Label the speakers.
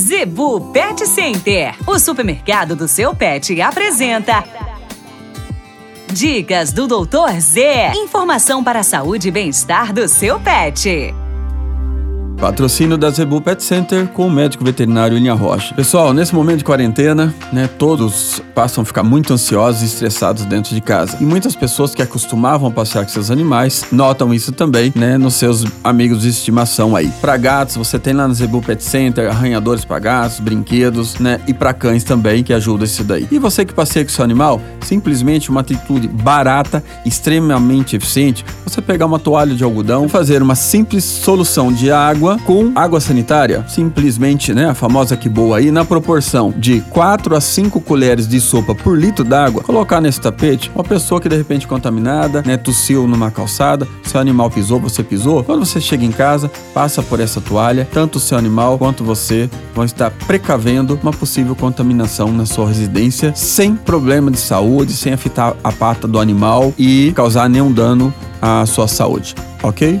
Speaker 1: Zebu Pet Center, o supermercado do seu pet, apresenta. Dicas do Doutor Z. Informação para a saúde e bem-estar do seu pet.
Speaker 2: Patrocínio da Zebu Pet Center com o médico veterinário Linha Rocha. Pessoal, nesse momento de quarentena, né, todos passam a ficar muito ansiosos e estressados dentro de casa. E muitas pessoas que acostumavam passear com seus animais notam isso também, né, nos seus amigos de estimação aí. Para gatos, você tem lá no Zebu Pet Center arranhadores para gatos, brinquedos, né, e para cães também, que ajuda isso daí. E você que passeia com seu animal, simplesmente uma atitude barata, extremamente eficiente, você pegar uma toalha de algodão, fazer uma simples solução de água água com água sanitária, simplesmente, né, a famosa que boa aí, na proporção de 4 a 5 colheres de sopa por litro d'água, colocar nesse tapete uma pessoa que de repente contaminada, né, tossiu numa calçada, seu animal pisou, você pisou. Quando você chega em casa, passa por essa toalha, tanto o seu animal quanto você vão estar precavendo uma possível contaminação na sua residência sem problema de saúde, sem afetar a pata do animal e causar nenhum dano à sua saúde, ok?